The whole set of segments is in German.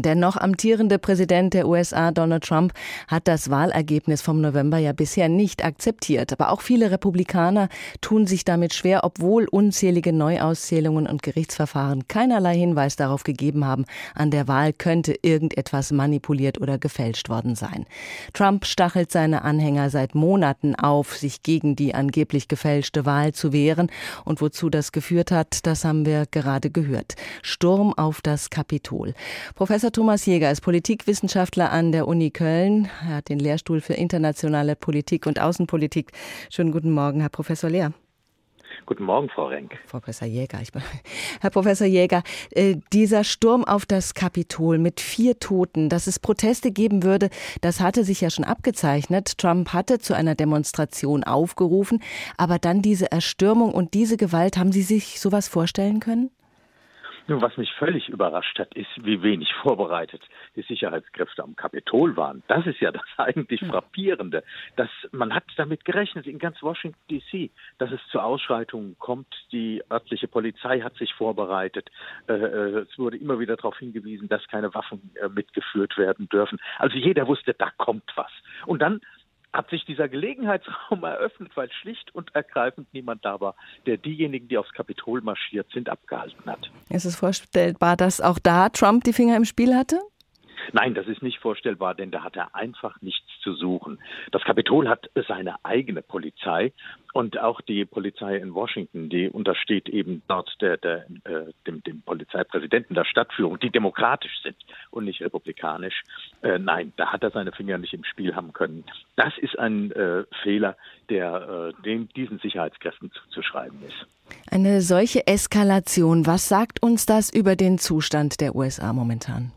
Der noch amtierende Präsident der USA, Donald Trump, hat das Wahlergebnis vom November ja bisher nicht akzeptiert. Aber auch viele Republikaner tun sich damit schwer, obwohl unzählige Neuauszählungen und Gerichtsverfahren keinerlei Hinweis darauf gegeben haben, an der Wahl könnte irgendetwas manipuliert oder gefälscht worden sein. Trump stachelt seine Anhänger seit Monaten auf, sich gegen die angeblich gefälschte Wahl zu wehren. Und wozu das geführt hat, das haben wir gerade gehört. Sturm auf das Kapitol. Professor Professor Thomas Jäger ist Politikwissenschaftler an der Uni Köln. Er hat den Lehrstuhl für internationale Politik und Außenpolitik. Schönen guten Morgen, Herr Professor Lehr. Guten Morgen, Frau Renk. Frau Professor Jäger. Ich, Herr Professor Jäger, äh, dieser Sturm auf das Kapitol mit vier Toten, dass es Proteste geben würde, das hatte sich ja schon abgezeichnet. Trump hatte zu einer Demonstration aufgerufen, aber dann diese Erstürmung und diese Gewalt, haben Sie sich sowas vorstellen können? Nun, was mich völlig überrascht hat, ist, wie wenig vorbereitet die Sicherheitskräfte am Kapitol waren. Das ist ja das eigentlich Frappierende. Dass man hat damit gerechnet in ganz Washington D.C., dass es zu Ausschreitungen kommt. Die örtliche Polizei hat sich vorbereitet. Äh, äh, es wurde immer wieder darauf hingewiesen, dass keine Waffen äh, mitgeführt werden dürfen. Also jeder wusste, da kommt was. Und dann hat sich dieser Gelegenheitsraum eröffnet, weil schlicht und ergreifend niemand da war, der diejenigen, die aufs Kapitol marschiert sind, abgehalten hat. Ist es vorstellbar, dass auch da Trump die Finger im Spiel hatte? Nein, das ist nicht vorstellbar, denn da hat er einfach nichts zu suchen. Das Kapitol hat seine eigene Polizei und auch die Polizei in Washington, die untersteht eben dort der, der, äh, dem, dem Polizeipräsidenten der Stadtführung, die demokratisch sind und nicht republikanisch. Äh, nein, da hat er seine Finger nicht im Spiel haben können. Das ist ein äh, Fehler, der äh, dem, diesen Sicherheitskräften zuzuschreiben ist. Eine solche Eskalation, was sagt uns das über den Zustand der USA momentan?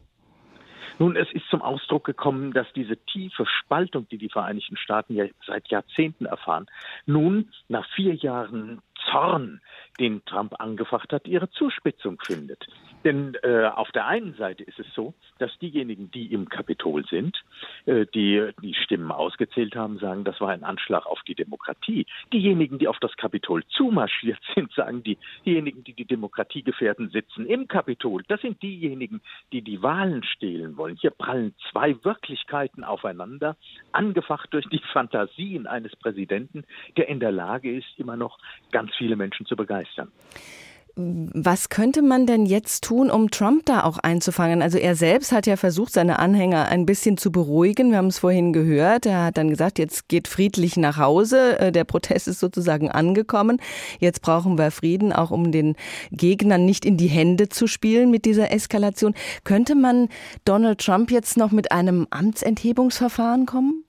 Nun, es ist zum Ausdruck gekommen, dass diese tiefe Spaltung, die die Vereinigten Staaten ja seit Jahrzehnten erfahren, nun nach vier Jahren Zorn, den Trump angefacht hat, ihre Zuspitzung findet. Denn äh, auf der einen Seite ist es so, dass diejenigen, die im Kapitol sind, äh, die die Stimmen ausgezählt haben, sagen, das war ein Anschlag auf die Demokratie. Diejenigen, die auf das Kapitol zumarschiert sind, sagen, die, diejenigen, die die Demokratie gefährden, sitzen im Kapitol. Das sind diejenigen, die die Wahlen stehlen wollen. Hier prallen zwei Wirklichkeiten aufeinander, angefacht durch die Fantasien eines Präsidenten, der in der Lage ist, immer noch ganz viele Menschen zu begeistern. Was könnte man denn jetzt tun, um Trump da auch einzufangen? Also er selbst hat ja versucht, seine Anhänger ein bisschen zu beruhigen. Wir haben es vorhin gehört. Er hat dann gesagt, jetzt geht friedlich nach Hause. Äh, der Protest ist sozusagen angekommen. Jetzt brauchen wir Frieden, auch um den Gegnern nicht in die Hände zu spielen mit dieser Eskalation. Könnte man Donald Trump jetzt noch mit einem Amtsenthebungsverfahren kommen?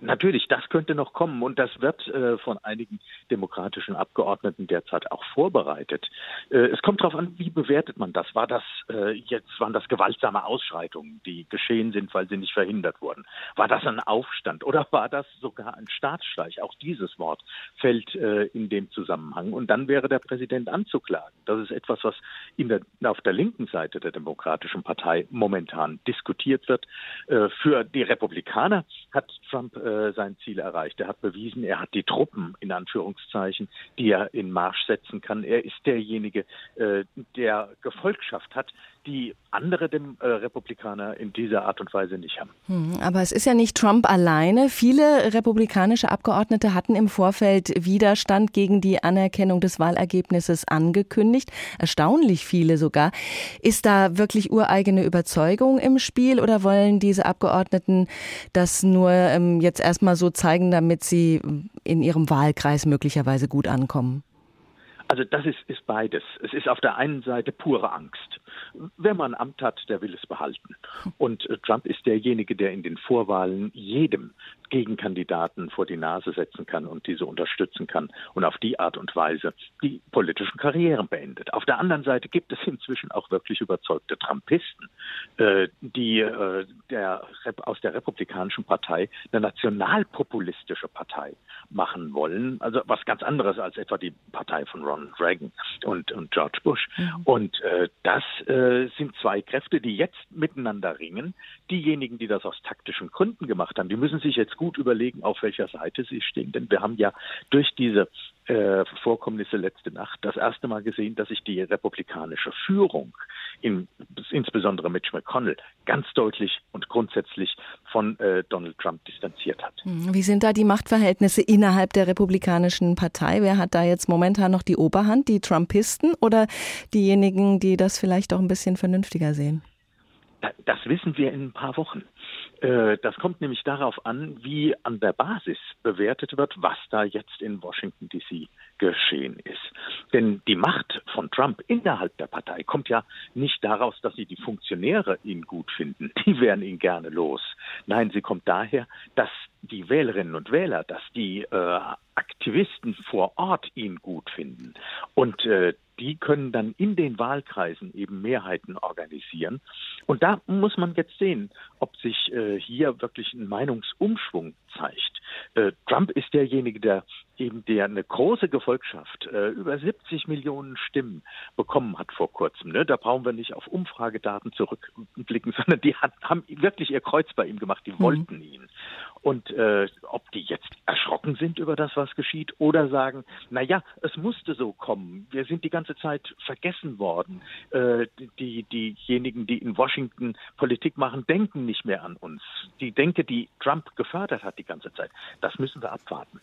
Natürlich, das könnte noch kommen und das wird äh, von einigen demokratischen Abgeordneten derzeit auch vorbereitet. Äh, es kommt darauf an, wie bewertet man das? War das äh, jetzt waren das gewaltsame Ausschreitungen, die geschehen sind, weil sie nicht verhindert wurden? War das ein Aufstand oder war das sogar ein Staatsstreich? Auch dieses Wort fällt äh, in dem Zusammenhang und dann wäre der Präsident anzuklagen. Das ist etwas, was in der, auf der linken Seite der Demokratischen Partei momentan diskutiert wird. Äh, für die Republikaner hat Trump äh, sein Ziel erreicht. Er hat bewiesen, er hat die Truppen in Anführungszeichen, die er in Marsch setzen kann. Er ist derjenige, äh, der Gefolgschaft hat, die andere dem, äh, Republikaner in dieser Art und Weise nicht haben. Hm, aber es ist ja nicht Trump alleine. Viele republikanische Abgeordnete hatten im Vorfeld Widerstand gegen die Anerkennung des Wahlergebnisses angekündigt. Erstaunlich viele sogar. Ist da wirklich ureigene Überzeugung im Spiel oder wollen diese Abgeordneten das nur ähm, jetzt erstmal so zeigen, damit sie in ihrem Wahlkreis möglicherweise gut ankommen? Also das ist, ist beides. Es ist auf der einen Seite pure Angst. Wer man Amt hat, der will es behalten. Und äh, Trump ist derjenige, der in den Vorwahlen jedem Gegenkandidaten vor die Nase setzen kann und diese unterstützen kann und auf die Art und Weise die politischen Karrieren beendet. Auf der anderen Seite gibt es inzwischen auch wirklich überzeugte Trumpisten, äh, die äh, der, aus der Republikanischen Partei eine nationalpopulistische Partei machen wollen. Also was ganz anderes als etwa die Partei von Ronald Reagan und, und George Bush. Mhm. Und äh, das äh, sind zwei Kräfte, die jetzt miteinander ringen. Diejenigen, die das aus taktischen Gründen gemacht haben, die müssen sich jetzt gut überlegen, auf welcher Seite sie stehen. Denn wir haben ja durch diese äh, Vorkommnisse letzte Nacht das erste Mal gesehen, dass sich die republikanische Führung, in, insbesondere Mitch McConnell, ganz deutlich und grundsätzlich von äh, Donald Trump distanziert hat. Hm, wie sind da die Machtverhältnisse innerhalb der Republikanischen Partei? Wer hat da jetzt momentan noch die Oberhand? Die Trumpisten oder diejenigen, die das vielleicht auch ein bisschen vernünftiger sehen? Das wissen wir in ein paar Wochen. Äh, das kommt nämlich darauf an, wie an der Basis bewertet wird, was da jetzt in Washington DC geschehen ist. Denn die Macht von Trump innerhalb der Partei kommt ja nicht daraus, dass sie die Funktionäre ihn gut finden. Die wären ihn gerne los. Nein, sie kommt daher, dass die Wählerinnen und Wähler, dass die äh, Aktivisten vor Ort ihn gut finden. Und äh, die können dann in den Wahlkreisen eben Mehrheiten organisieren. Und da muss man jetzt sehen, ob sich äh, hier wirklich ein Meinungsumschwung zeigt. Äh, Trump ist derjenige, der eben der eine große Gefolgschaft, äh, über 70 Millionen Stimmen bekommen hat vor kurzem. Ne? Da brauchen wir nicht auf Umfragedaten zurückblicken, sondern die hat, haben wirklich ihr Kreuz bei ihm gemacht, die mhm. wollten ihn. Und äh, ob die jetzt erschrocken sind über das, was geschieht, oder sagen, na ja, es musste so kommen. Wir sind die ganze Zeit vergessen worden. Äh, die, diejenigen, die in Washington Politik machen, denken nicht mehr an uns. Die Denke, die Trump gefördert hat die ganze Zeit, das müssen wir abwarten.